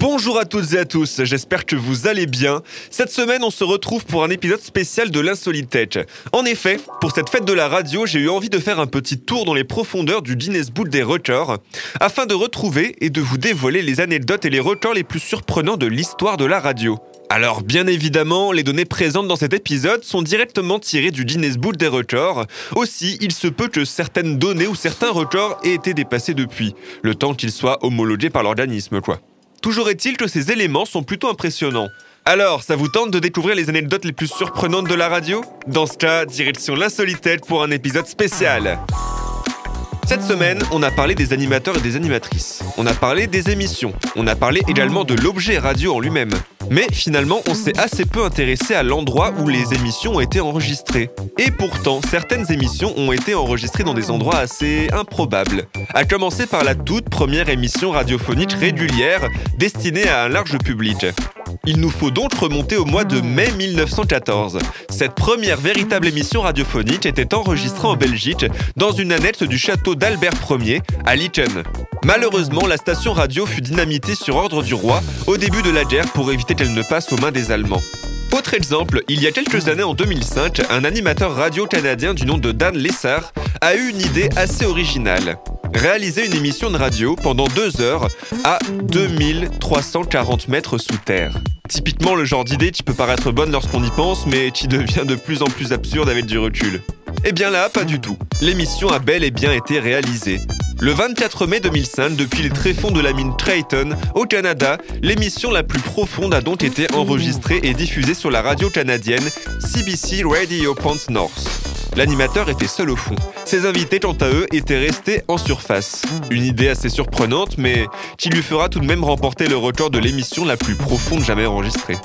Bonjour à toutes et à tous, j'espère que vous allez bien. Cette semaine, on se retrouve pour un épisode spécial de l'Insolite Tech. En effet, pour cette fête de la radio, j'ai eu envie de faire un petit tour dans les profondeurs du Guinness Book des records, afin de retrouver et de vous dévoiler les anecdotes et les records les plus surprenants de l'histoire de la radio. Alors bien évidemment, les données présentes dans cet épisode sont directement tirées du Guinness Book des records. Aussi, il se peut que certaines données ou certains records aient été dépassés depuis, le temps qu'ils soient homologués par l'organisme quoi. Toujours est-il que ces éléments sont plutôt impressionnants. Alors, ça vous tente de découvrir les anecdotes les plus surprenantes de la radio? Dans ce cas, direction l'insolitelle pour un épisode spécial. Cette semaine, on a parlé des animateurs et des animatrices. On a parlé des émissions. On a parlé également de l'objet radio en lui-même. Mais finalement, on s'est assez peu intéressé à l'endroit où les émissions ont été enregistrées. Et pourtant, certaines émissions ont été enregistrées dans des endroits assez improbables. À commencer par la toute première émission radiophonique régulière destinée à un large public. Il nous faut donc remonter au mois de mai 1914. Cette première véritable émission radiophonique était enregistrée en Belgique dans une annexe du château d'Albert Ier à Licken. Malheureusement, la station radio fut dynamitée sur ordre du roi au début de la guerre pour éviter qu'elle ne passe aux mains des Allemands. Autre exemple, il y a quelques années en 2005, un animateur radio canadien du nom de Dan Lessard a eu une idée assez originale. Réaliser une émission de radio pendant deux heures à 2340 mètres sous terre. Typiquement le genre d'idée qui peut paraître bonne lorsqu'on y pense, mais qui devient de plus en plus absurde avec du recul. Eh bien là, pas du tout. L'émission a bel et bien été réalisée. Le 24 mai 2005, depuis les tréfonds de la mine Triton, au Canada, l'émission la plus profonde a donc été enregistrée et diffusée sur la radio canadienne CBC Radio Pont North. L'animateur était seul au fond. Ses invités, quant à eux, étaient restés en surface. Une idée assez surprenante, mais qui lui fera tout de même remporter le record de l'émission la plus profonde jamais enregistrée.